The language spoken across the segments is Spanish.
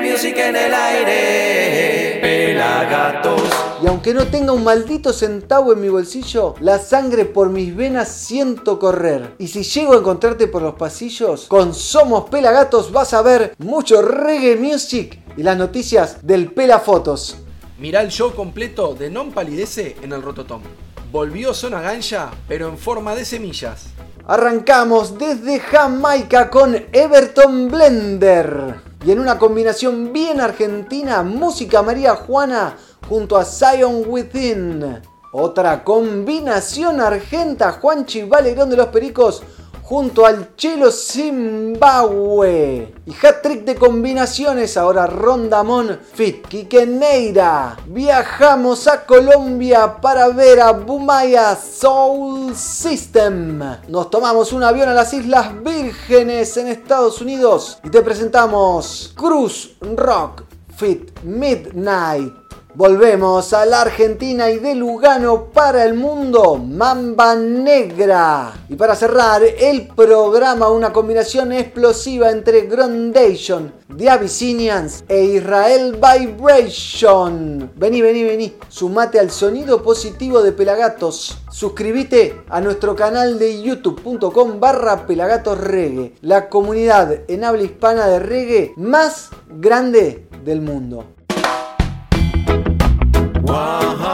music en el aire. Pelagatos. Y aunque no tenga un maldito centavo en mi bolsillo, la sangre por mis venas siento correr. Y si llego a encontrarte por los pasillos, con Somos Pelagatos vas a ver mucho reggae music y las noticias del Pelafotos. Mirá el show completo de Non Palidece en el Rototom. Volvió Zona Ganja, pero en forma de semillas. Arrancamos desde Jamaica con Everton Blender. Y en una combinación bien argentina, música María Juana junto a Zion Within. Otra combinación argenta, Juanchi Valerón de los Pericos junto al Chelo Zimbabue. Y hat trick de combinaciones, ahora Rondamón Fit Neira. Viajamos a Colombia para ver a Bumaya Soul System. Nos tomamos un avión a las Islas Vírgenes en Estados Unidos y te presentamos Cruz Rock Fit Midnight. Volvemos a la Argentina y de Lugano para el mundo, Mamba Negra. Y para cerrar el programa, una combinación explosiva entre Grondation, The Abyssinians e Israel Vibration. Vení, vení, vení, sumate al sonido positivo de Pelagatos. Suscríbete a nuestro canal de youtube.com barra Pelagatos Reggae, la comunidad en habla hispana de reggae más grande del mundo. Hay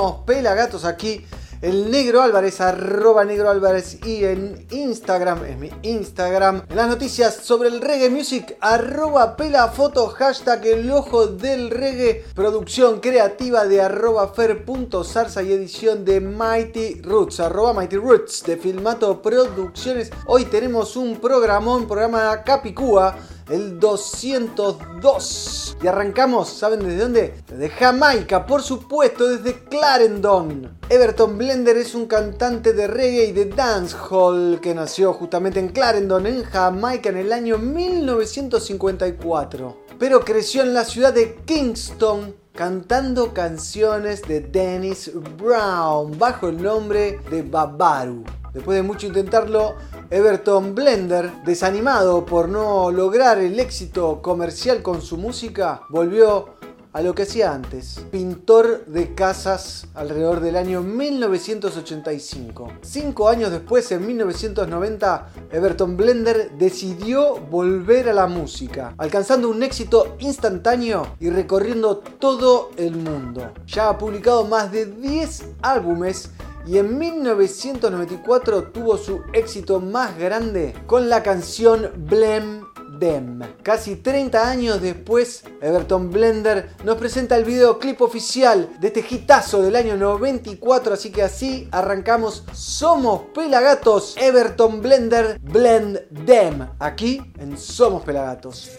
Somos Pelagatos aquí. El Negro Álvarez, arroba Negro Álvarez y en Instagram, es mi Instagram. En las noticias sobre el reggae music, arroba pelafoto, hashtag el ojo del reggae. Producción creativa de arroba fer.zarza y edición de Mighty Roots, arroba Mighty Roots de Filmato Producciones. Hoy tenemos un programón, programa Capicúa el 202. Y arrancamos, ¿saben desde dónde? Desde Jamaica, por supuesto, desde Clarendon. Everton Blender es un cantante de reggae y de dancehall que nació justamente en Clarendon, en Jamaica, en el año 1954. Pero creció en la ciudad de Kingston, cantando canciones de Dennis Brown bajo el nombre de Babaru. Después de mucho intentarlo, Everton Blender, desanimado por no lograr el éxito comercial con su música, volvió a lo que hacía antes, pintor de casas alrededor del año 1985. Cinco años después, en 1990, Everton Blender decidió volver a la música, alcanzando un éxito instantáneo y recorriendo todo el mundo. Ya ha publicado más de 10 álbumes y en 1994 tuvo su éxito más grande con la canción Blem Dem. Casi 30 años después, Everton Blender nos presenta el videoclip oficial de este hitazo del año 94, así que así arrancamos Somos Pelagatos, Everton Blender Blend Dem, aquí en Somos Pelagatos.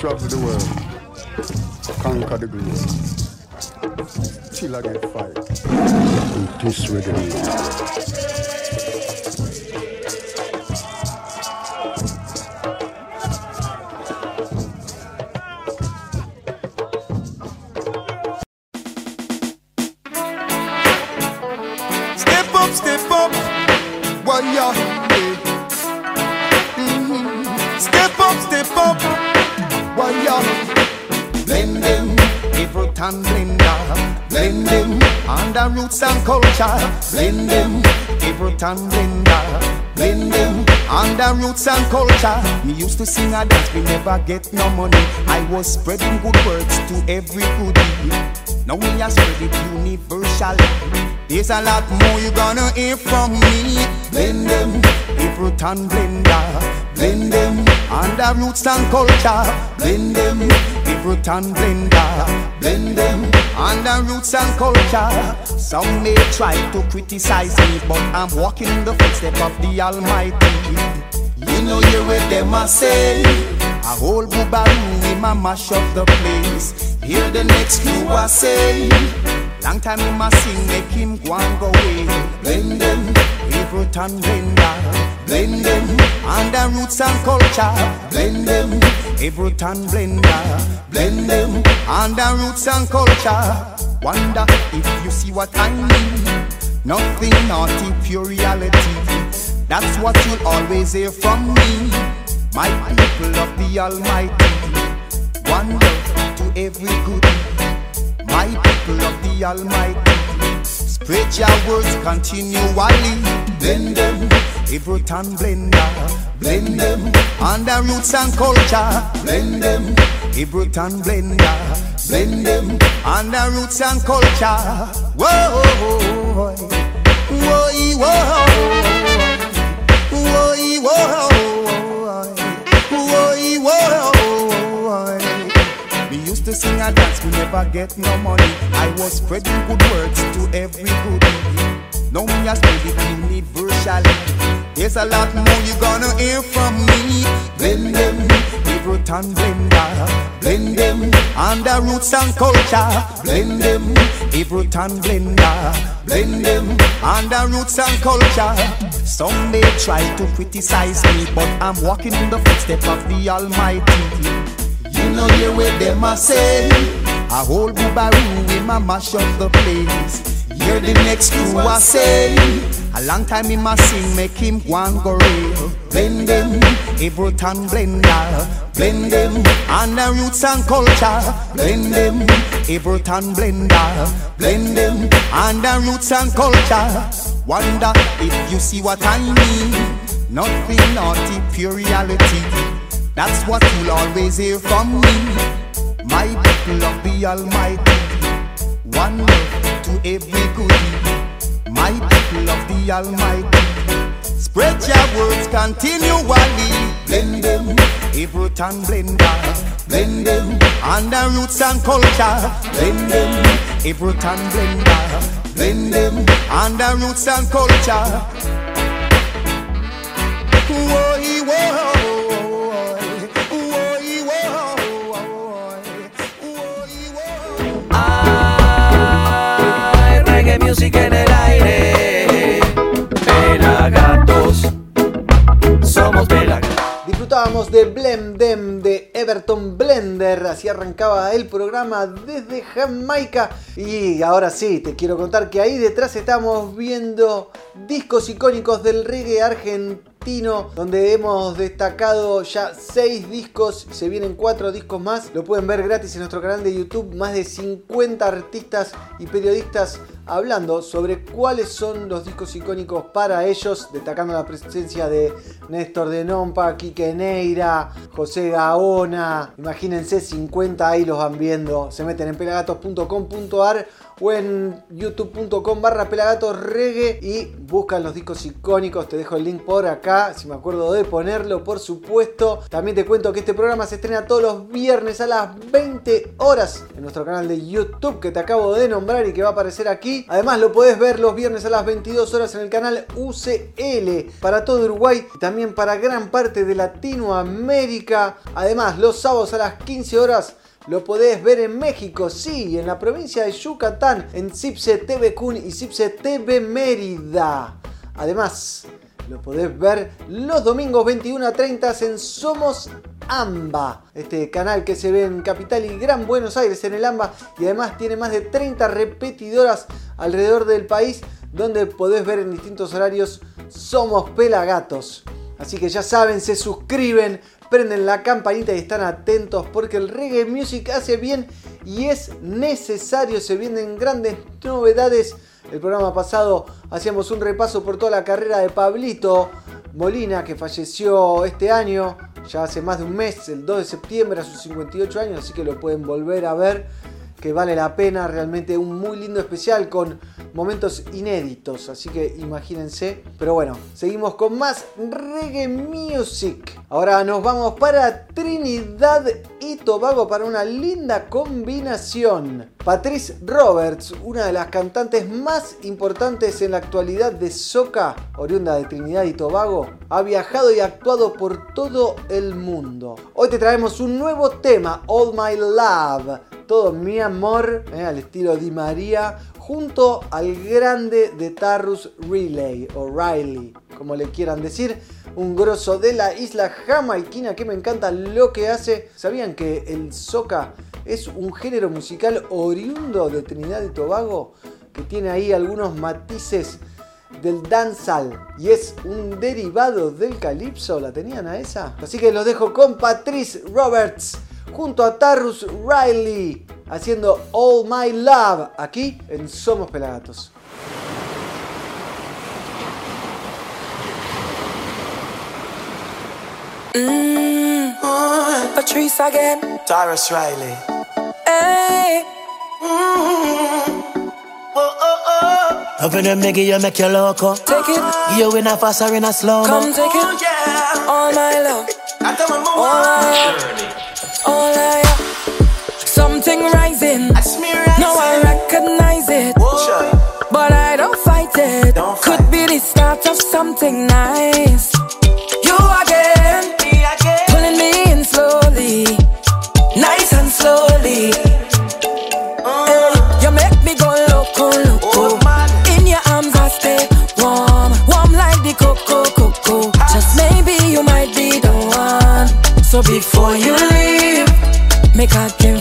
Travel the world, conquer the globe, till I get fired. And this. Step roots and culture. Blend them, Everton blender. Blend them, under roots and culture. Me used to sing a dance, we never get no money. I was spreading good words to every goodie. Now we are spread it universally. There's a lot more you gonna hear from me. Blend them, Everton blender. Blend them, and the roots and culture. Blend them, root and blender. Blend them, the roots and culture. Some may try to criticize me, but I'm walking in the footsteps of the Almighty. You know you with them I say. A whole boobaroo in my mash up the place. Hear the next few I say. Long time in my sing, make him go and go away. Blend them, root and blender. Blend them, the roots and culture. Blend them, root and blender. Blend them, the roots and culture. Wonder if you see what I mean. Nothing naughty, pure reality. That's what you'll always hear from me. My people of the Almighty. one Wonder to every good. My people of the Almighty. Spread your words continually. Blend them, every and blender. Blend them, the roots and culture. Blend them, every and blender. Blend them, the roots and culture. Whoa, whoa, whoa, whoa, whoa, whoa, whoa. We used to sing and dance, we never get no money. I was spreading good words to every goodie. Now me a spread it universally. There's a lot more you're gonna hear from me. Blend them, root and blender. Blend them, and the roots and culture. Blend them, root and blender. Blend them, and the roots and culture. Some may try to criticize me, but I'm walking in the footsteps of the Almighty. You know you with them I say A whole boobaroo in my mash up the place Hear the next crew I say. A long time in my sing make him one go real. Blend them, Ableton blender. Blend them, and the roots and culture. Blend them, Ableton blender. Blend them, and the roots and culture. Wonder if you see what I mean. Nothing naughty, pure reality. That's what you'll always hear from me. My people of the Almighty. One love to every goodie. My people of the Almighty. Spread your words continually. Blend them, root and blender. Blend them, and the roots and culture. Blend them, root and blender. Blend them, and the roots and culture. Whoa, whoa. Disfrutábamos de Blem Dem de Everton Blender, así arrancaba el programa desde Jamaica. Y ahora sí, te quiero contar que ahí detrás estamos viendo discos icónicos del reggae argentino, donde hemos destacado ya 6 discos, se vienen 4 discos más, lo pueden ver gratis en nuestro canal de YouTube, más de 50 artistas y periodistas hablando sobre cuáles son los discos icónicos para ellos, destacando la presencia de Néstor de Nompa, Quique Neira, José Gaona, imagínense 50 ahí los van viendo, se meten en pelagatos.com.ar o en youtube.com barra pelagatos y buscan los discos icónicos, te dejo el link por acá, si me acuerdo de ponerlo, por supuesto. También te cuento que este programa se estrena todos los viernes a las 20 horas en nuestro canal de YouTube que te acabo de nombrar y que va a aparecer aquí. Además lo podés ver los viernes a las 22 horas en el canal UCL para todo Uruguay y también para gran parte de Latinoamérica. Además los sábados a las 15 horas lo podés ver en México, sí, en la provincia de Yucatán, en Cipse TV Kun y Cipse TV Mérida. Además, lo podés ver los domingos 21 a 30 en Somos AMBA, este canal que se ve en Capital y Gran Buenos Aires, en el AMBA, y además tiene más de 30 repetidoras alrededor del país, donde podés ver en distintos horarios Somos Pelagatos. Así que ya saben, se suscriben, prenden la campanita y están atentos porque el reggae music hace bien y es necesario. Se vienen grandes novedades. El programa pasado hacíamos un repaso por toda la carrera de Pablito Molina que falleció este año, ya hace más de un mes, el 2 de septiembre a sus 58 años, así que lo pueden volver a ver. Que vale la pena, realmente un muy lindo especial con momentos inéditos, así que imagínense. Pero bueno, seguimos con más reggae music. Ahora nos vamos para Trinidad y Tobago para una linda combinación. Patrice Roberts, una de las cantantes más importantes en la actualidad de soca, oriunda de Trinidad y Tobago, ha viajado y actuado por todo el mundo. Hoy te traemos un nuevo tema, All My Love todo mi amor, eh, al estilo Di María, junto al grande de Tarrus Relay o Riley, como le quieran decir, un grosso de la isla jamaiquina que me encanta lo que hace. ¿Sabían que el soca es un género musical oriundo de Trinidad y Tobago? Que tiene ahí algunos matices del dancehall y es un derivado del calipso, ¿la tenían a esa? Así que los dejo con Patrice Roberts junto a Tarrus Riley haciendo All My Love aquí en Somos Pelagatos. Mm, Patrice again. Tyrus Riley. Hey. Mm, oh, oh, oh. Open them nigga, you make you loco. Take it, You in a fast or in a slow come take Oh, it. yeah. All my love, I tell my all I all I Something rising. That's me right. No, I recognize it, Whoa. but I don't fight it. Don't Could be the start of something nice. You Before you leave, make I give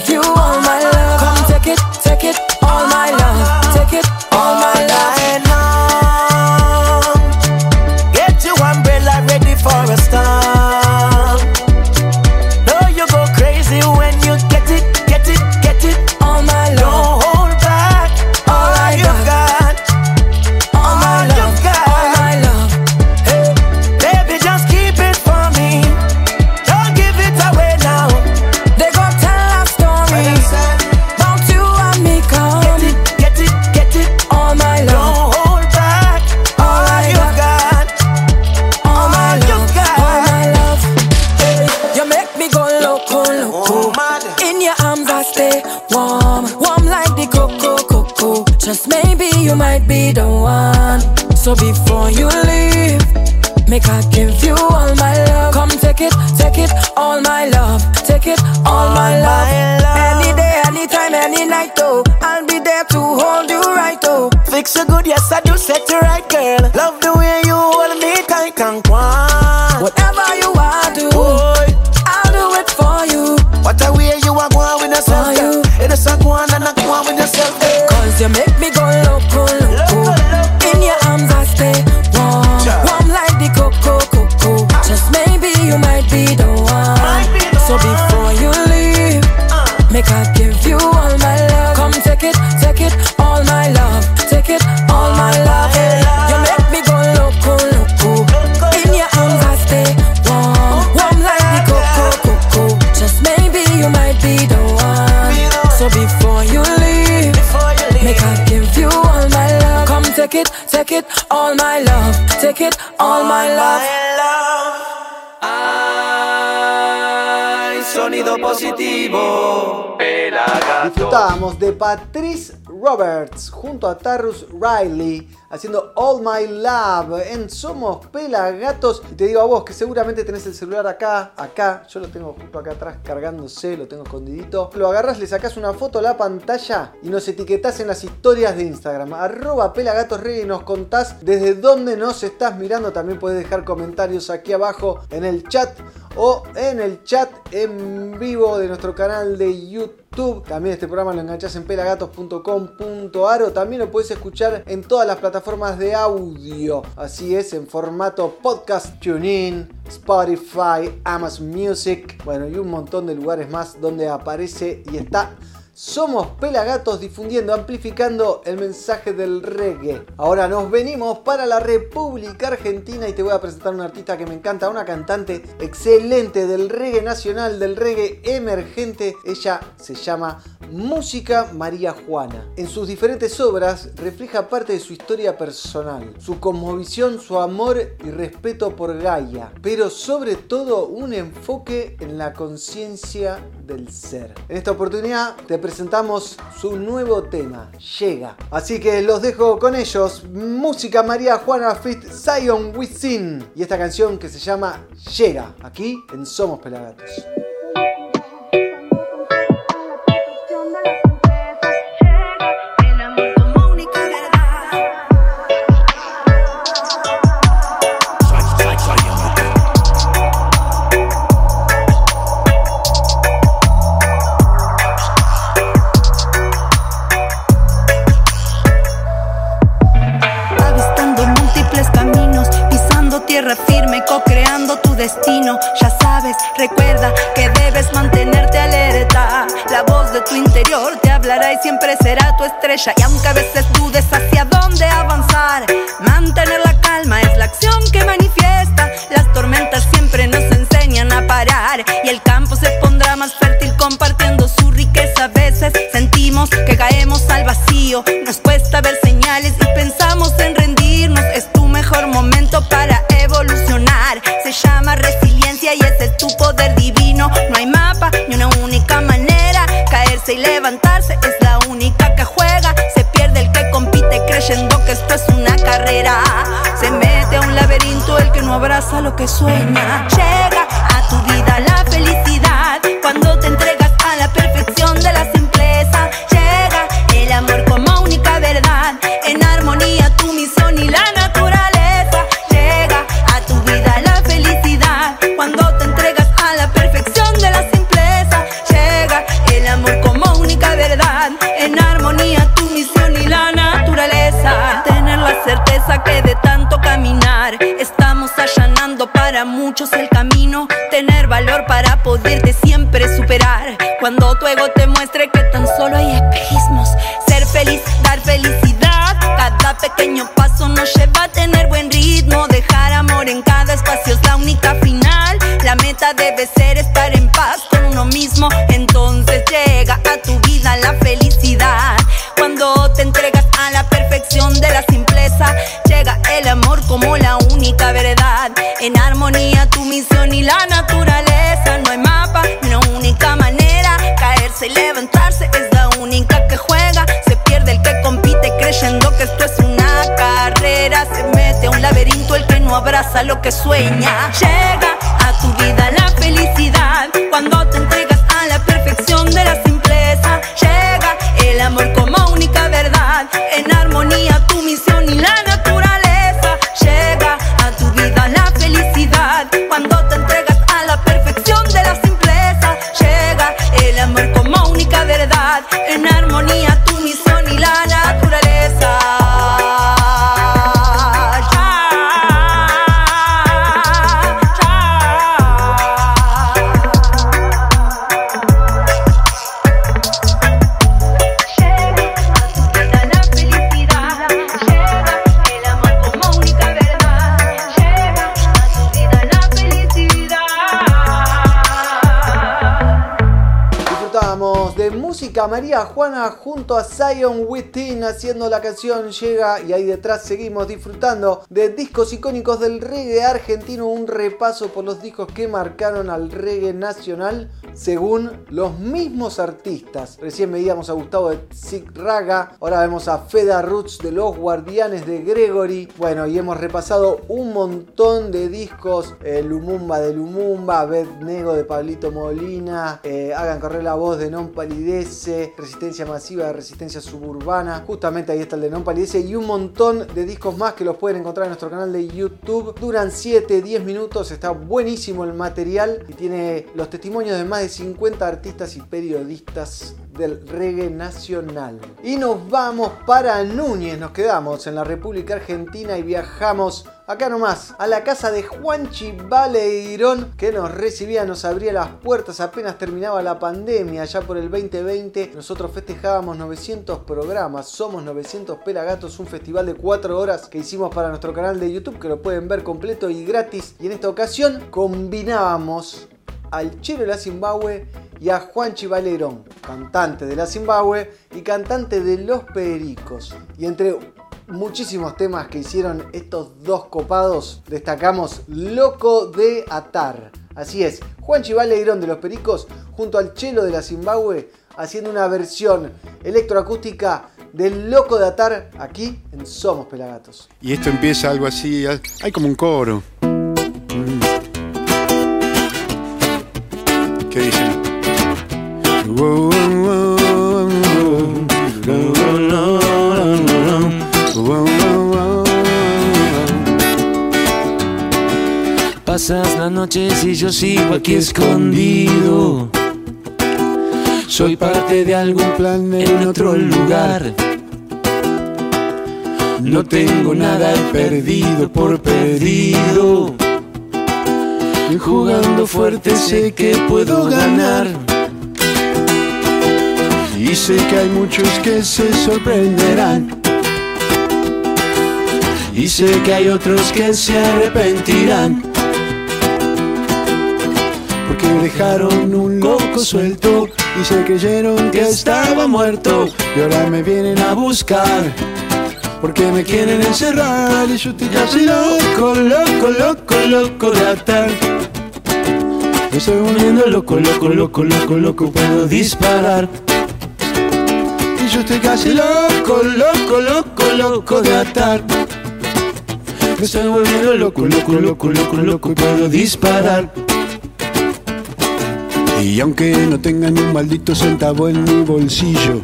girl. De Patrice Roberts junto a Tarrus Riley haciendo All My Love en Somos Pelagatos. Y te digo a vos que seguramente tenés el celular acá, acá, yo lo tengo justo acá atrás cargándose, lo tengo escondidito. Lo agarras, le sacás una foto a la pantalla y nos etiquetás en las historias de Instagram. Arroba Pelagatosreggae y nos contás desde dónde nos estás mirando. También puedes dejar comentarios aquí abajo en el chat o en el chat en vivo de nuestro canal de YouTube. También este programa lo enganchás en pelagatos.com.ar o también lo puedes escuchar en todas las plataformas de audio. Así es, en formato podcast, TuneIn, Spotify, Amazon Music, bueno, y un montón de lugares más donde aparece y está somos Pelagatos difundiendo, amplificando el mensaje del reggae. Ahora nos venimos para la República Argentina y te voy a presentar una artista que me encanta, una cantante excelente del reggae nacional, del reggae emergente. Ella se llama Música María Juana. En sus diferentes obras refleja parte de su historia personal, su cosmovisión, su amor y respeto por Gaia, pero sobre todo un enfoque en la conciencia del ser. En esta oportunidad te presentamos su nuevo tema, Llega. Así que los dejo con ellos, Música María Juana Fit Zion Within y esta canción que se llama Llega, aquí en Somos Pelagatos. Música María Juana junto a Zion Within haciendo la canción Llega y ahí detrás seguimos disfrutando de discos icónicos del reggae argentino, un repaso por los discos que marcaron al reggae nacional según los mismos artistas. Recién veíamos a Gustavo de Zig Raga, ahora vemos a Feda Roots de Los Guardianes de Gregory. Bueno, y hemos repasado un montón de discos, eh, Lumumba de Lumumba, Bed Nego de Pablito Molina, eh, Hagan correr la voz de Non Resistencia Masiva Resistencia Suburbana, justamente ahí está el de Non Palidece y un montón de discos más que los pueden encontrar en nuestro canal de YouTube. Duran 7-10 minutos, está buenísimo el material y tiene los testimonios de más de 50 artistas y periodistas del reggae nacional. Y nos vamos para Núñez, nos quedamos en la República Argentina y viajamos acá nomás a la casa de Juanchi Baleirón que nos recibía, nos abría las puertas apenas terminaba la pandemia, ya por el 2020 nosotros festejábamos 900 programas, somos 900 Pelagatos, un festival de 4 horas que hicimos para nuestro canal de YouTube que lo pueden ver completo y gratis. Y en esta ocasión combinábamos al Chelo de la Zimbabue y a Juanchi Valerón, cantante de la Zimbabue y cantante de Los Pericos. Y entre muchísimos temas que hicieron estos dos copados, destacamos Loco de Atar. Así es, Juanchi Valerón de Los Pericos junto al Chelo de la Zimbabue haciendo una versión electroacústica del Loco de Atar aquí en Somos Pelagatos. Y esto empieza algo así, hay como un coro. ¿Qué dicen? Las noches y yo sigo aquí escondido. Soy parte de algún plan en otro lugar. No tengo nada perdido por perdido. Jugando fuerte sé que puedo ganar. Y sé que hay muchos que se sorprenderán. Y sé que hay otros que se arrepentirán. Porque dejaron un loco suelto y se creyeron que estaba muerto. Y ahora me vienen a buscar. Porque me quieren encerrar y yo estoy casi loco, loco, loco, loco de atar. Me estoy volviendo loco, loco, loco, loco, loco, puedo disparar. Y yo estoy casi loco, loco, loco, loco de atar. Me estoy volviendo loco, loco, loco, loco, loco, puedo disparar. Y aunque no tenga ni un maldito centavo en mi bolsillo,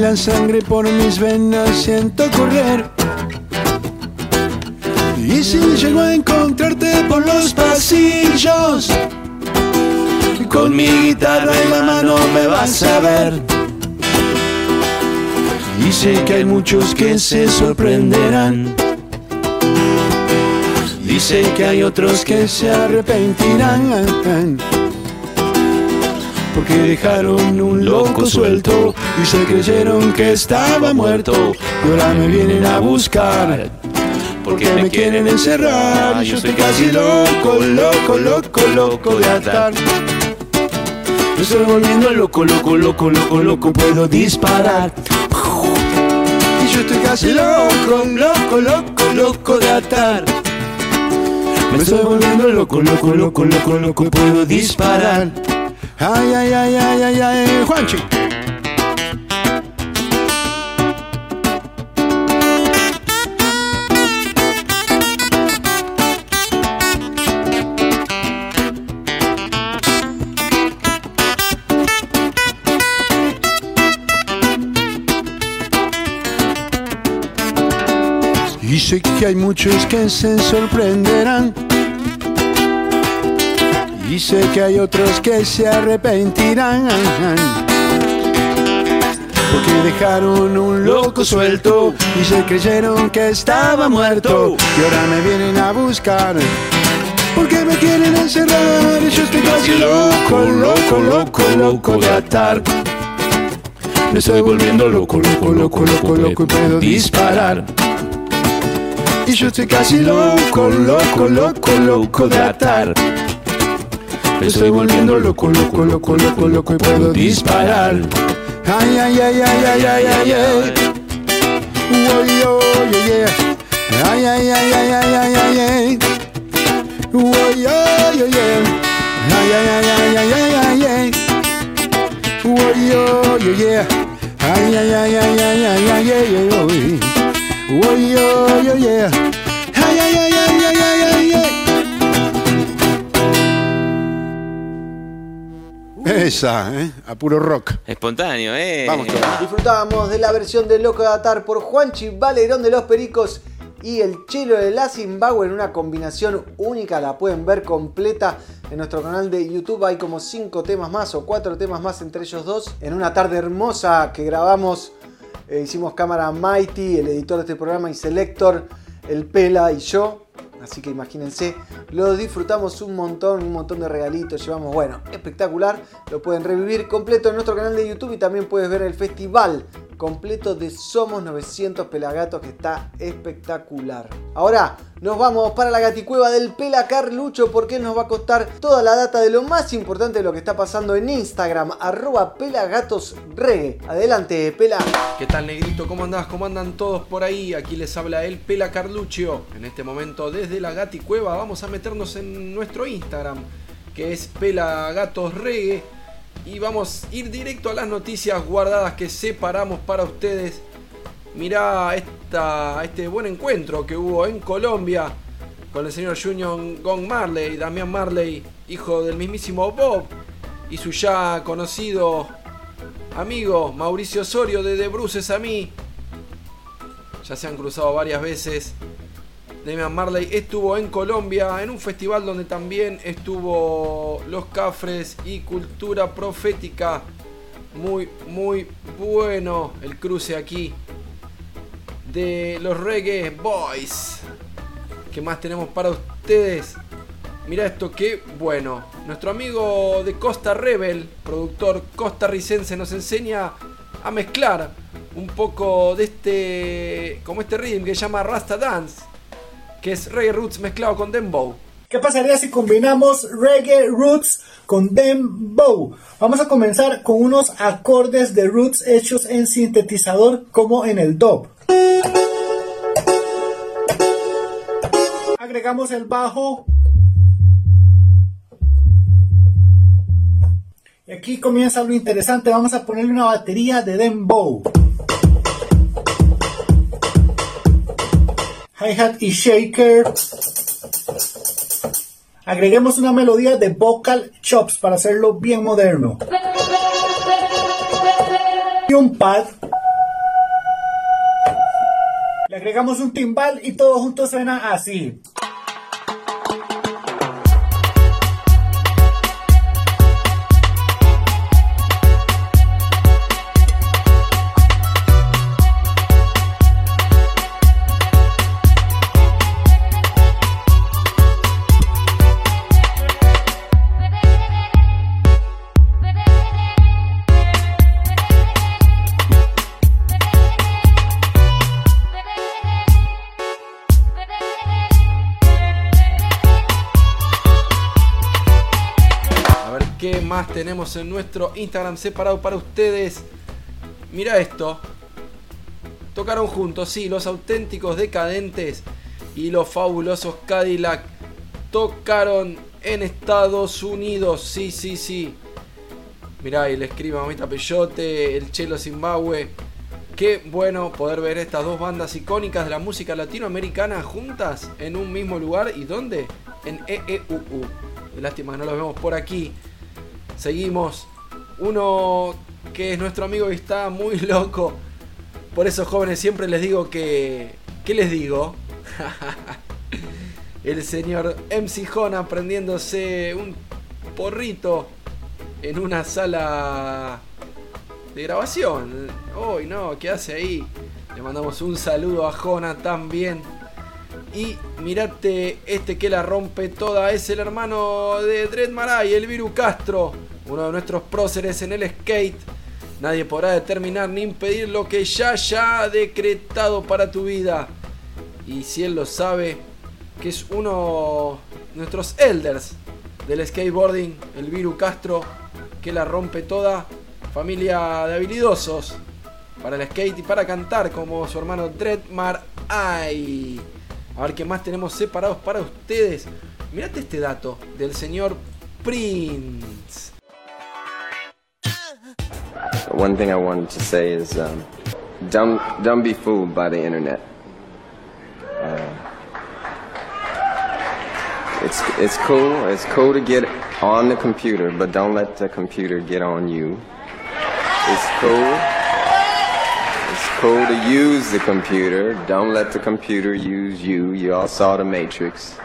la sangre por mis venas siento correr. Y si llego a encontrarte por los pasillos, Con mi guitarra en la mano me vas a ver. Y sé que hay muchos que se sorprenderán. Sé que hay otros que se arrepentirán. porque dejaron un loco suelto y se creyeron que estaba muerto. Y ahora me vienen a buscar porque me quieren encerrar. Y yo estoy casi loco, loco, loco, loco de atar. Me estoy volviendo loco, loco, loco, loco, loco, puedo disparar. Y yo estoy casi loco, loco, loco, loco de atar. Me estoy volviendo loco, loco, loco, loco, loco, puedo disparar. Ay, ay, ay, ay, ay, ay, Juanchi. Sé que hay muchos que se sorprenderán. Y sé que hay otros que se arrepentirán. Porque dejaron un loco suelto y se creyeron que estaba muerto. Y ahora me vienen a buscar. Porque me quieren encerrar y yo estoy casi loco, loco, loco, loco de atar. Me estoy volviendo loco, loco, loco, loco, loco, y puedo disparar. Y yo estoy casi loco, loco, loco, loco de atar. Estoy volviendo loco, loco, loco, loco, loco, y puedo disparar. Ay, ay, ay, ay, ay, ay, ay, ay. Uy, oh, yeah, yeah. Ay, ay, ay, ay, ay, ay, ay, ay. Uy, oh, yeah. Ay, ay, ay, ay, ay, ay, ay, ay. Uy, oh, yeah, yeah. Ay, ay, ay, ay, ay, ay, ay, ay, ay, oh, yeah, yeah. Ay, ay, ay, ay, ay, ay, ay, ay. Esa, ¿eh? A puro rock. Espontáneo, ¿eh? Vamos todos. Disfrutábamos de la versión de Loco de Atar por Juanchi Valerón de los Pericos y el Chelo de la Zimbabue en una combinación única. La pueden ver completa en nuestro canal de YouTube. Hay como 5 temas más o 4 temas más entre ellos dos. En una tarde hermosa que grabamos, eh, hicimos cámara Mighty, el editor de este programa y Selector, el Pela y yo. Así que imagínense, lo disfrutamos un montón, un montón de regalitos, llevamos, bueno, espectacular. Lo pueden revivir completo en nuestro canal de YouTube y también puedes ver el festival completo de Somos 900 Pelagatos que está espectacular. Ahora nos vamos para la gaticueva del Pela Carlucho porque nos va a contar toda la data de lo más importante de lo que está pasando en Instagram, arroba. Adelante, Pela. ¿Qué tal, negrito? ¿Cómo andás? ¿Cómo andan todos por ahí? Aquí les habla el Pela Carluccio. En este momento, desde la gaticueva, vamos a meternos en nuestro Instagram, que es Pela Gatos Reggae. Y vamos a ir directo a las noticias guardadas que separamos para ustedes mirá esta, este buen encuentro que hubo en Colombia con el señor Junior Gong Marley, Damián Marley, hijo del mismísimo Bob, y su ya conocido amigo Mauricio Osorio de The Bruces a mí. Ya se han cruzado varias veces. Damian Marley estuvo en Colombia en un festival donde también estuvo Los Cafres y Cultura Profética. Muy, muy bueno el cruce aquí de los Reggae Boys. ¿Qué más tenemos para ustedes? Mira esto, qué bueno. Nuestro amigo de Costa Rebel, productor costarricense, nos enseña a mezclar un poco de este, como este ritmo que se llama Rasta Dance, que es reggae roots mezclado con dembow. ¿Qué pasaría si combinamos reggae roots con dembow? Vamos a comenzar con unos acordes de roots hechos en sintetizador como en el dub. Agregamos el bajo. Y aquí comienza lo interesante. Vamos a ponerle una batería de dembow. Hi-hat y shaker. Agreguemos una melodía de vocal chops para hacerlo bien moderno. Y un pad le agregamos un timbal y todo junto suena así. En nuestro Instagram separado para ustedes. Mira esto. Tocaron juntos, sí, los auténticos decadentes y los fabulosos Cadillac. Tocaron en Estados Unidos, sí, sí, sí. Mirá, y le escribo a Mamita Peyote, el Chelo Zimbabue. Qué bueno poder ver estas dos bandas icónicas de la música latinoamericana juntas en un mismo lugar. ¿Y dónde? En EEUU. Lástima no los vemos por aquí. Seguimos. Uno que es nuestro amigo y está muy loco. Por eso jóvenes siempre les digo que... ¿Qué les digo? El señor MC Jona prendiéndose un porrito en una sala de grabación. Uy, no, ¿qué hace ahí? Le mandamos un saludo a Jona también. Y mirate, este que la rompe toda es el hermano de Dread Maray, el Viru Castro uno de nuestros próceres en el skate. Nadie podrá determinar ni impedir lo que ya ya ha decretado para tu vida. Y si él lo sabe, que es uno de nuestros elders del skateboarding, el Viru Castro, que la rompe toda. Familia de habilidosos para el skate y para cantar, como su hermano Dreadmar Ay. A ver qué más tenemos separados para ustedes. Mirate este dato del señor Prince. one thing I wanted to say is um, don't, don't be fooled by the internet. Uh, it's, it's cool. It's cool to get on the computer, but don't let the computer get on you. It's cool. Cool to use the computer. Don't let the computer use you. You all saw the Matrix.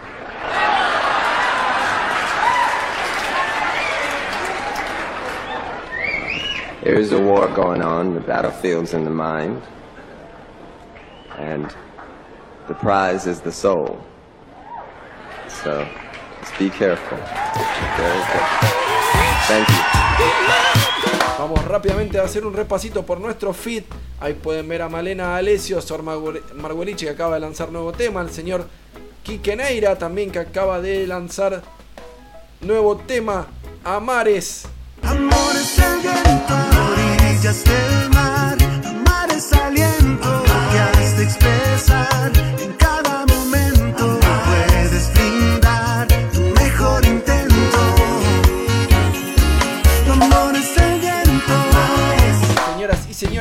There is a war going on, the battlefield's in the mind, and the prize is the soul. So, just be careful. Thank you. Vamos rápidamente a hacer un repasito por nuestro feed. Ahí pueden ver a Malena Alessio, Sor Marguerite que acaba de lanzar nuevo tema, el señor Quique también que acaba de lanzar nuevo tema, Amares. Amor es el viento a orillas del mar, amar es aliento que has de expresar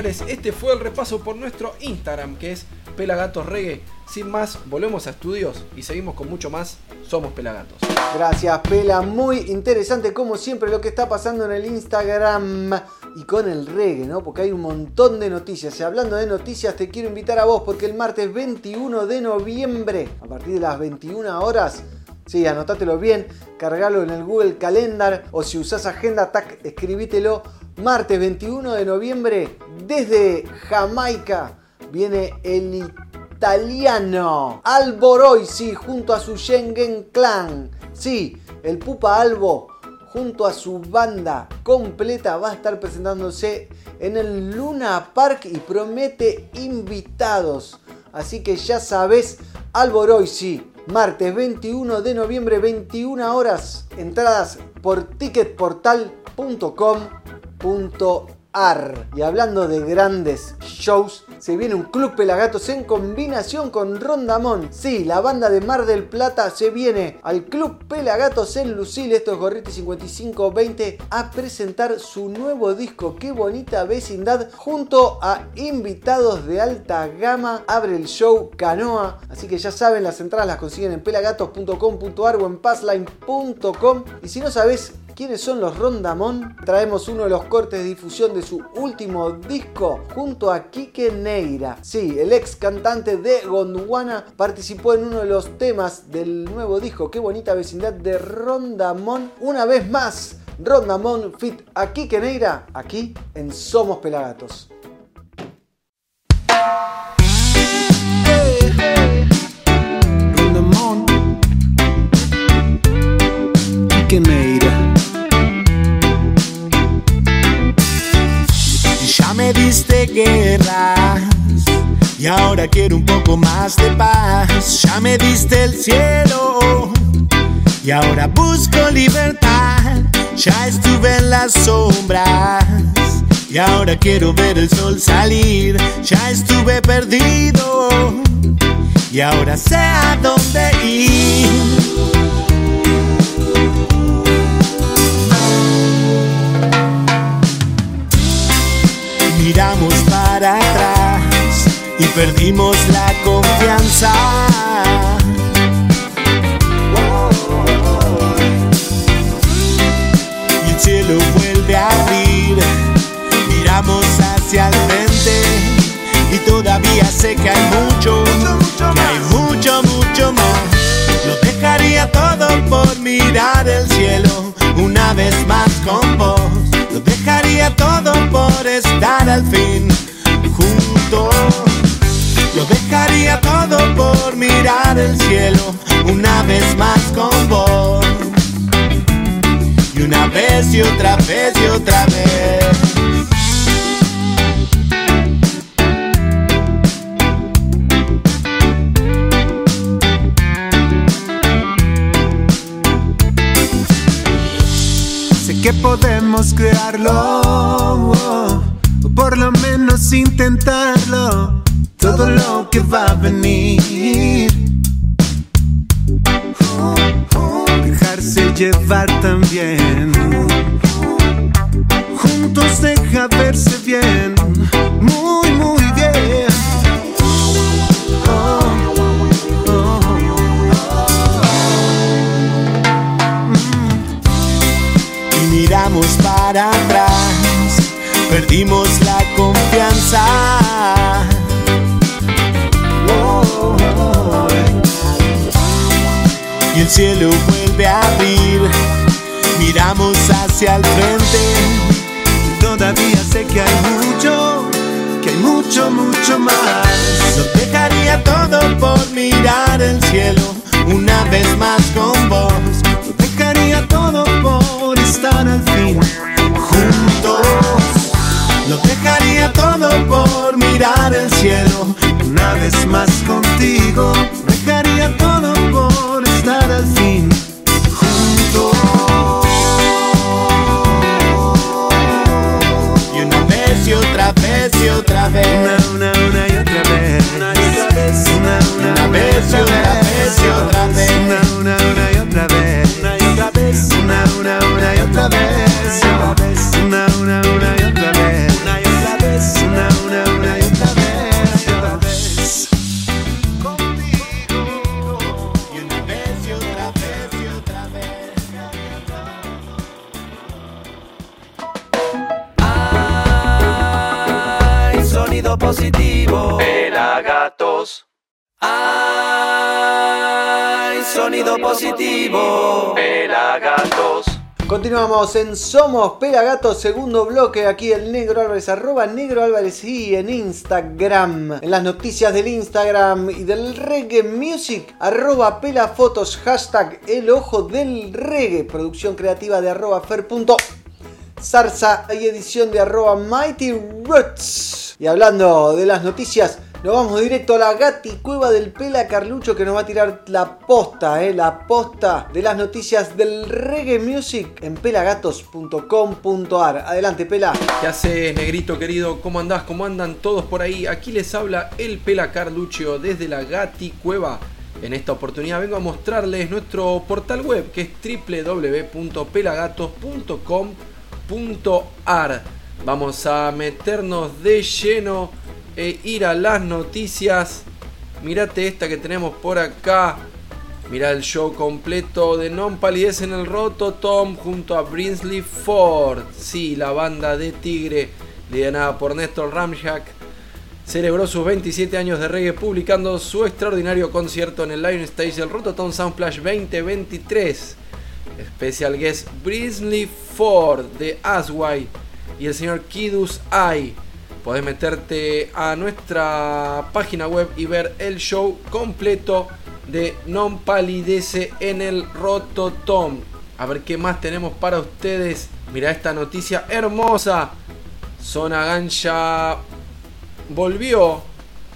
este fue el repaso por nuestro Instagram que es Pelagatos Reggae. Sin más, volvemos a estudios y seguimos con mucho más. Somos Pelagatos. Gracias, Pela. Muy interesante, como siempre, lo que está pasando en el Instagram y con el reggae, ¿no? Porque hay un montón de noticias. Y hablando de noticias, te quiero invitar a vos porque el martes 21 de noviembre, a partir de las 21 horas, Sí, anótatelo bien, cargalo en el Google Calendar o si usás agenda, tac, escribítelo. Martes 21 de noviembre, desde Jamaica, viene el italiano Alboroisi junto a su Schengen Clan. Sí, el Pupa Albo junto a su banda completa va a estar presentándose en el Luna Park y promete invitados. Así que ya sabes, Alboroisi, martes 21 de noviembre, 21 horas, entradas por ticketportal.com.ar. Y hablando de grandes shows, se viene un Club Pelagatos en combinación con Rondamón. Sí, la banda de Mar del Plata se viene al Club Pelagatos en Lucil, esto es Gorriti 5520, a presentar su nuevo disco, Qué bonita vecindad, junto a invitados de alta gama. Abre el show Canoa, así que ya saben, las entradas las consiguen en pelagatos.com.ar o en passline.com. Y si no sabes ¿Quiénes son los Rondamón? Traemos uno de los cortes de difusión de su último disco junto a Quique Neira. Sí, el ex cantante de Gondwana participó en uno de los temas del nuevo disco Qué bonita vecindad de Rondamón. Una vez más, Rondamón fit a Quique Neira aquí en Somos Pelagatos. Quique Neira y ahora quiero un poco más de paz. Ya me diste el cielo y ahora busco libertad. Ya estuve en las sombras y ahora quiero ver el sol salir. Ya estuve perdido y ahora sé a dónde ir. miramos para atrás y perdimos la confianza. Y el cielo vuelve a abrir, miramos hacia el frente y todavía sé que hay mucho, que hay mucho, mucho más. Lo dejaría todo por mirar el cielo una vez más con vos. Lo dejaría todo por estar al fin todo por mirar el cielo una vez más con vos. Y una vez y otra vez y otra vez. Sé que podemos crearlo, o por lo menos intentarlo. Todo lo que va En Somos Pelagatos, segundo bloque. Aquí el Negro Álvarez, arroba Negro Álvarez y en Instagram. En las noticias del Instagram y del Reggae Music, arroba Pelafotos, hashtag El Ojo del Reggae. Producción creativa de arroba Fer. Zarza y edición de arroba Mighty Roots. Y hablando de las noticias, nos vamos directo a la gati cueva del Pela Carlucho que nos va a tirar la posta, eh, la posta de las noticias del reggae music en pelagatos.com.ar. Adelante, Pela. ¿Qué haces, negrito querido? ¿Cómo andás? ¿Cómo andan todos por ahí? Aquí les habla el Pela Carluccio desde la Gati Cueva. En esta oportunidad vengo a mostrarles nuestro portal web que es www.pelagatos.com.ar. Vamos a meternos de lleno e ir a las noticias. Mirate esta que tenemos por acá. Mira el show completo de Non Palidez en el Roto Tom junto a Brinsley Ford. Sí, la banda de Tigre, liderada por Néstor Ramjak, celebró sus 27 años de reggae publicando su extraordinario concierto en el Lion Stage del Rototom Soundflash 2023. Special guest Brinsley Ford de Asway y el señor Kidus Ai. Podés meterte a nuestra página web y ver el show completo de Non Palidece en el Rototom. A ver qué más tenemos para ustedes. Mira esta noticia hermosa. Zona Gancha volvió,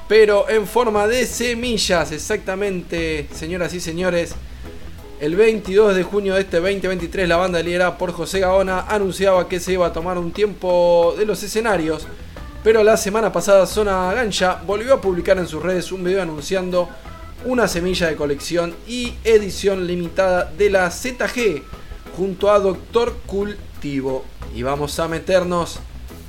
pero en forma de semillas. Exactamente, señoras y señores. El 22 de junio de este 2023, la banda liderada por José Gaona anunciaba que se iba a tomar un tiempo de los escenarios. Pero la semana pasada Zona Gancha volvió a publicar en sus redes un video anunciando una semilla de colección y edición limitada de la ZG junto a Doctor Cultivo. Y vamos a meternos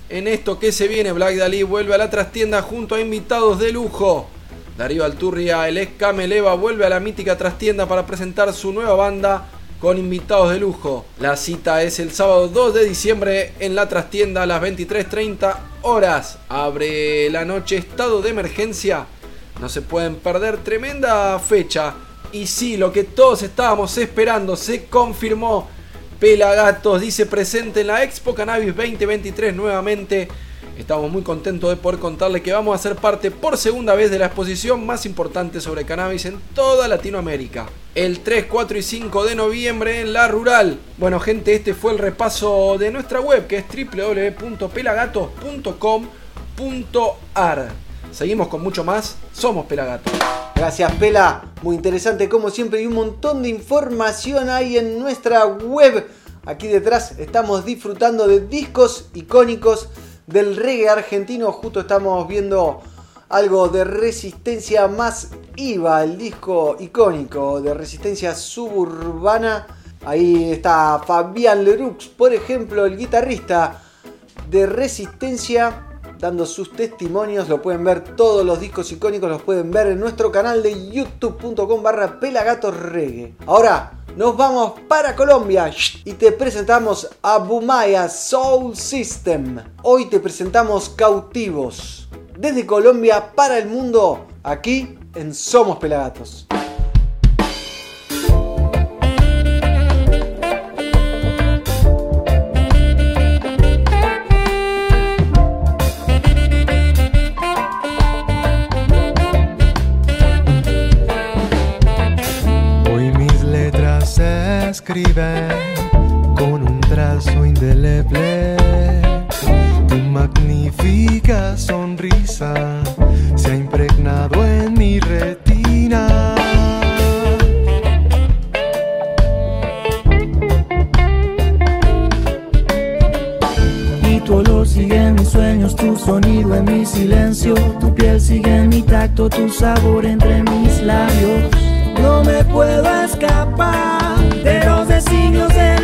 en esto que se viene. Black Dalí vuelve a la trastienda junto a invitados de lujo. Darío Alturria, el ex Cameleva, vuelve a la mítica trastienda para presentar su nueva banda con invitados de lujo. La cita es el sábado 2 de diciembre en la trastienda a las 23.30 horas. Abre la noche estado de emergencia. No se pueden perder tremenda fecha. Y sí, lo que todos estábamos esperando se confirmó. Pelagatos dice presente en la Expo Cannabis 2023 nuevamente. Estamos muy contentos de poder contarle que vamos a ser parte por segunda vez de la exposición más importante sobre cannabis en toda Latinoamérica. El 3, 4 y 5 de noviembre en La Rural. Bueno gente, este fue el repaso de nuestra web que es www.pelagatos.com.ar. Seguimos con mucho más. Somos Pelagatos. Gracias, Pela. Muy interesante como siempre y un montón de información hay en nuestra web. Aquí detrás estamos disfrutando de discos icónicos del reggae argentino. Justo estamos viendo algo de resistencia más IVA, el disco icónico de resistencia suburbana. Ahí está Fabián Leroux, por ejemplo, el guitarrista de resistencia, dando sus testimonios. Lo pueden ver, todos los discos icónicos los pueden ver en nuestro canal de youtube.com barra pelagatorreggae. Ahora nos vamos para Colombia y te presentamos a Bumaya Soul System. Hoy te presentamos Cautivos. Desde Colombia para el mundo, aquí en Somos Pelagatos. Se escriben con un trazo indeleble. Tu magnífica sonrisa se ha impregnado en mi retina. Y tu olor sigue mi sueño sueños, tu sonido en mi silencio. Tu piel sigue en mi tacto, tu sabor entre mis labios. No me puedo escapar de los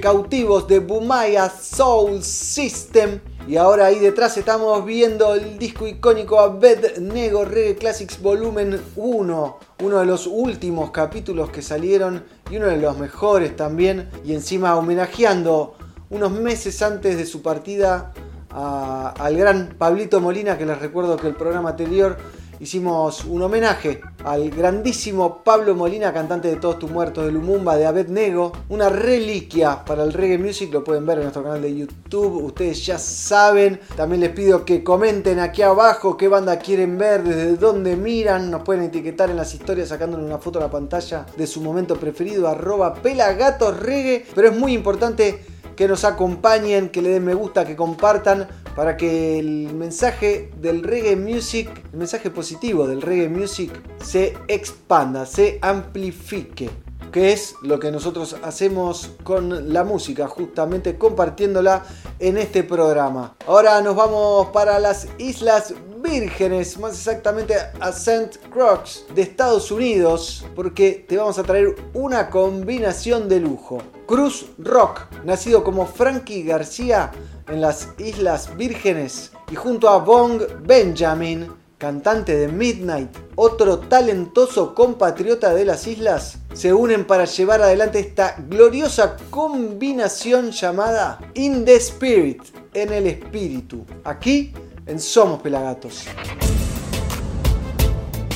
cautivos de Bumaya Soul System. Y ahora ahí detrás estamos viendo el disco icónico Abed Nego Reggae Classics Volumen 1. Uno de los últimos capítulos que salieron y uno de los mejores también. Y encima homenajeando unos meses antes de su partida al gran Pablito Molina, que les recuerdo que el programa anterior hicimos un homenaje al grandísimo Pablo Molina, cantante de Todos tus muertos de Lumumba, de Abed Nego, una reliquia para el reggae music, lo pueden ver en nuestro canal de YouTube, ustedes ya saben, también les pido que comenten aquí abajo qué banda quieren ver, desde dónde miran, nos pueden etiquetar en las historias sacándole una foto a la pantalla de su momento preferido, arroba pero es muy importante que nos acompañen, que le den me gusta, que compartan para que el mensaje del reggae music, el mensaje positivo del reggae music se expanda, se amplifique. Que es lo que nosotros hacemos con la música, justamente compartiéndola en este programa. Ahora nos vamos para las Islas Vírgenes, más exactamente a St. Croix de Estados Unidos, porque te vamos a traer una combinación de lujo. Cruz Rock, nacido como Frankie García en las Islas Vírgenes, y junto a Bong Benjamin, cantante de Midnight, otro talentoso compatriota de las islas, se unen para llevar adelante esta gloriosa combinación llamada In the Spirit, en el espíritu, aquí en Somos Pelagatos.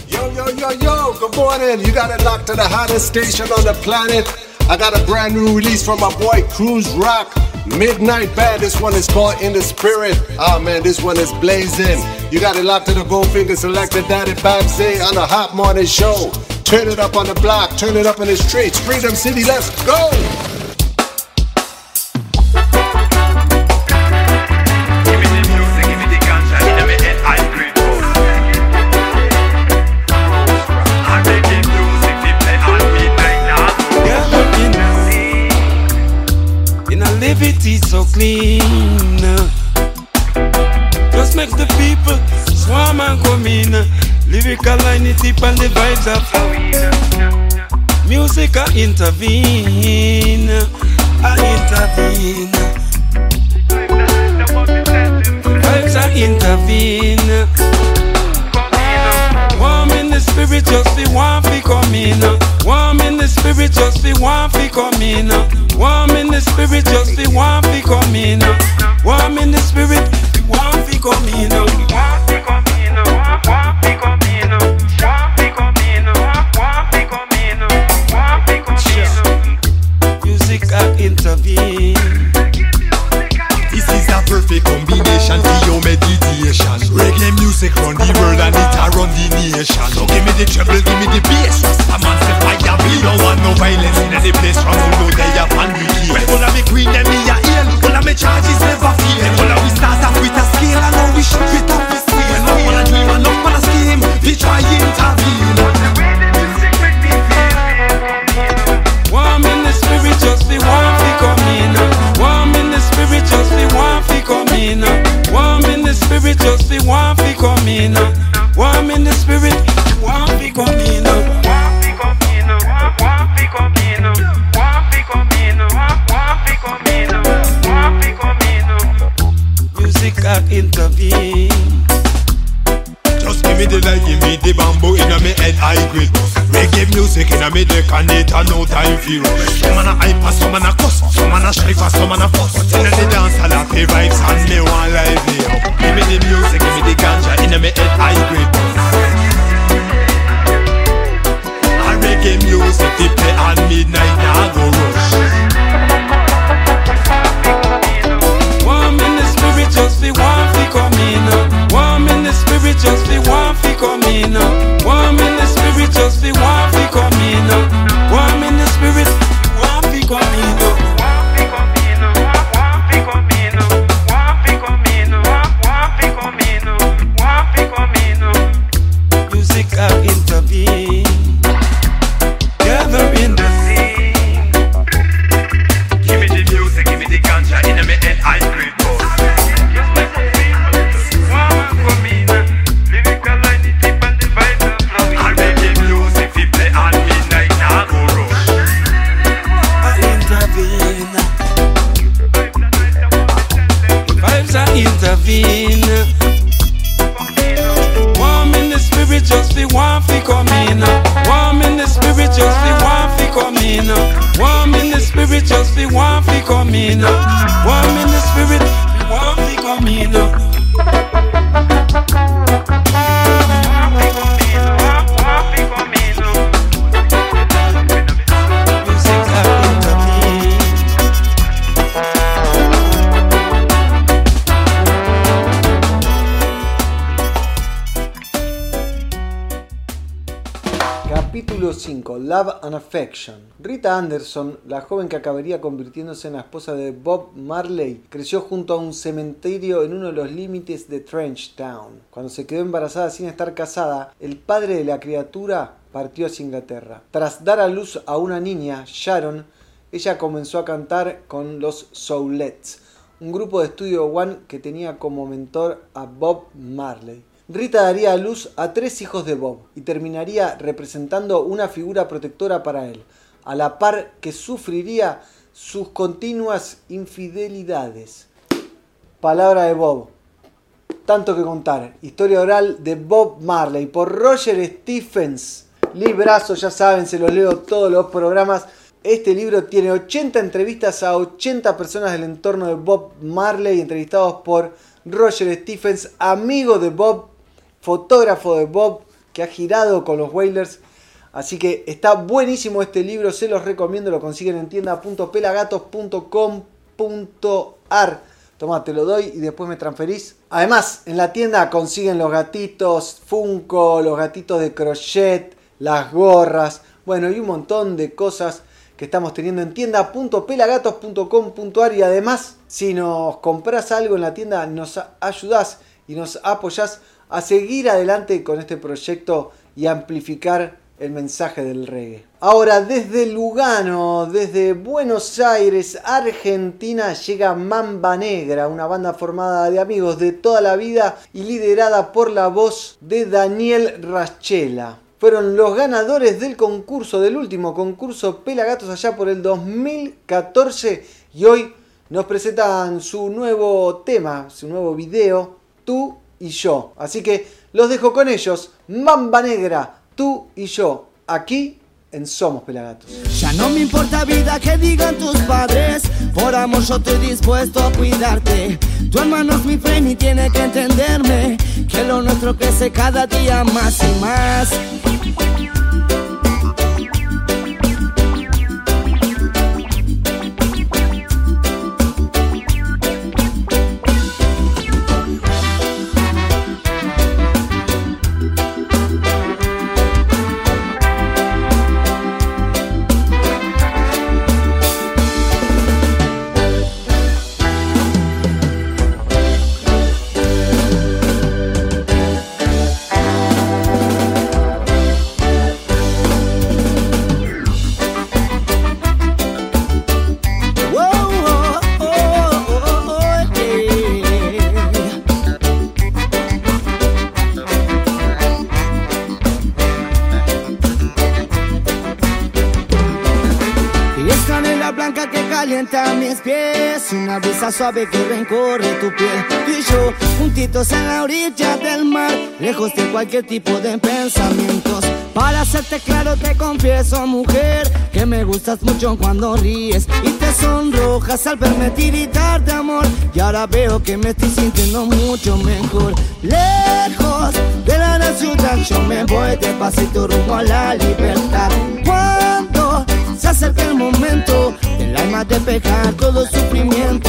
Yo, yo, yo, yo, good morning. You got it locked to the hottest station on the planet. I got a brand new release from my boy Cruise Rock. Midnight Bad, this one is called In the Spirit. Ah man, this one is blazing. You got it locked to the Goldfinger Selector Daddy Babsy on the Hot Morning Show. Turn it up on the block, turn it up in the streets. Freedom City, let's go! So. Just make the people swarm and come in. Lyrical line it deep and the vibes are flowing. Music I intervene, I intervene. Vibes I intervene. Warm in the spirit, just the one fi come in. Warm in the spirit, just the one fi come in. Uh. Warm in the spirit, just the one fi come in. Uh. Warm in the spirit, the one fi come in. In, one Love and Affection. Rita Anderson, la joven que acabaría convirtiéndose en la esposa de Bob Marley, creció junto a un cementerio en uno de los límites de Trenchtown. Cuando se quedó embarazada sin estar casada, el padre de la criatura partió hacia Inglaterra. Tras dar a luz a una niña, Sharon, ella comenzó a cantar con los Soulettes, un grupo de estudio One que tenía como mentor a Bob Marley. Rita daría a luz a tres hijos de Bob y terminaría representando una figura protectora para él, a la par que sufriría sus continuas infidelidades. Palabra de Bob. Tanto que contar. Historia oral de Bob Marley por Roger Stephens. Librazo, ya saben, se los leo todos los programas. Este libro tiene 80 entrevistas a 80 personas del entorno de Bob Marley, entrevistados por Roger Stephens, amigo de Bob, fotógrafo de Bob, que ha girado con los Wailers. Así que está buenísimo este libro, se los recomiendo, lo consiguen en tienda.pelagatos.com.ar. Toma, te lo doy y después me transferís. Además, en la tienda consiguen los gatitos Funko, los gatitos de crochet, las gorras, bueno, y un montón de cosas que estamos teniendo en tienda.pelagatos.com.ar y además, si nos compras algo en la tienda, nos ayudás y nos apoyás a seguir adelante con este proyecto y amplificar el mensaje del reggae. Ahora desde Lugano, desde Buenos Aires, Argentina, llega Mamba Negra, una banda formada de amigos de toda la vida y liderada por la voz de Daniel Rachela. Fueron los ganadores del concurso, del último concurso Pelagatos allá por el 2014 y hoy nos presentan su nuevo tema, su nuevo video, Tú y yo. Así que los dejo con ellos, Mamba Negra, Tú y yo, aquí en Somos Pelagatos. Ya no me importa vida que digan tus padres, por amor yo estoy dispuesto a cuidarte. Tu hermano es mi friend y tiene que entenderme que lo nuestro crece cada día más y más. Mis pies. Una brisa suave que recorre tu piel. Tú y yo, juntitos en la orilla del mar. Lejos de cualquier tipo de pensamientos. Para hacerte claro te confieso mujer Que me gustas mucho cuando ríes. Y te sonrojas al verme tiritar de amor. Y ahora veo que me estoy sintiendo mucho mejor. Lejos de la ciudad yo me voy despacito rumbo a la libertad se acerca el momento del alma despejar todo sufrimiento.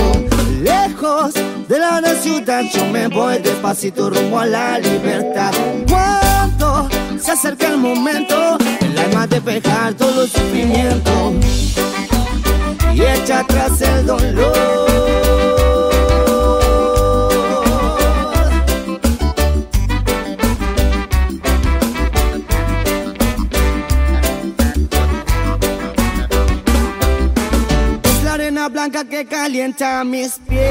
Lejos de la gran ciudad, yo me voy despacito rumbo a la libertad. Cuando se acerca el momento del alma despejar todo sufrimiento y echa atrás el dolor. Blanca que calienta mis pies.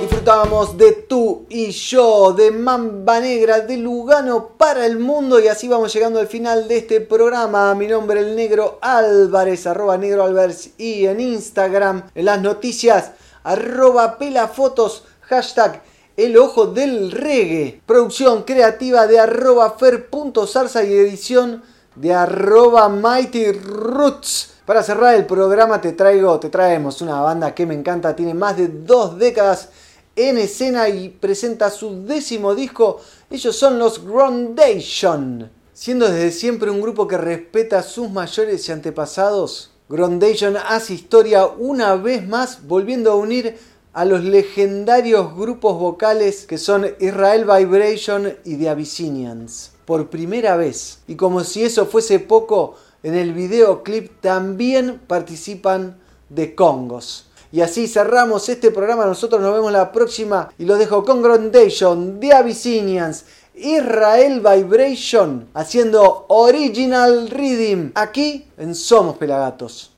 Disfrutábamos de tú y yo, de Mamba Negra, de Lugano para el mundo. Y así vamos llegando al final de este programa. Mi nombre es el Negro Álvarez, arroba Negro Álvarez. Y en Instagram, en las noticias, arroba pelafotos, hashtag el ojo del reggae. Producción creativa de arroba fer.zarza y edición de arroba mighty roots. Para cerrar el programa te traigo, te traemos una banda que me encanta, tiene más de dos décadas en escena y presenta su décimo disco. Ellos son los Grondation. Siendo desde siempre un grupo que respeta a sus mayores y antepasados, Grondation hace historia una vez más volviendo a unir a los legendarios grupos vocales que son Israel Vibration y The Abyssinians. Por primera vez. Y como si eso fuese poco, en el videoclip también participan de Congos. Y así cerramos este programa. Nosotros nos vemos la próxima. Y los dejo con Grondation, The Abyssinians, Israel Vibration, haciendo Original Rhythm. Aquí en Somos Pelagatos.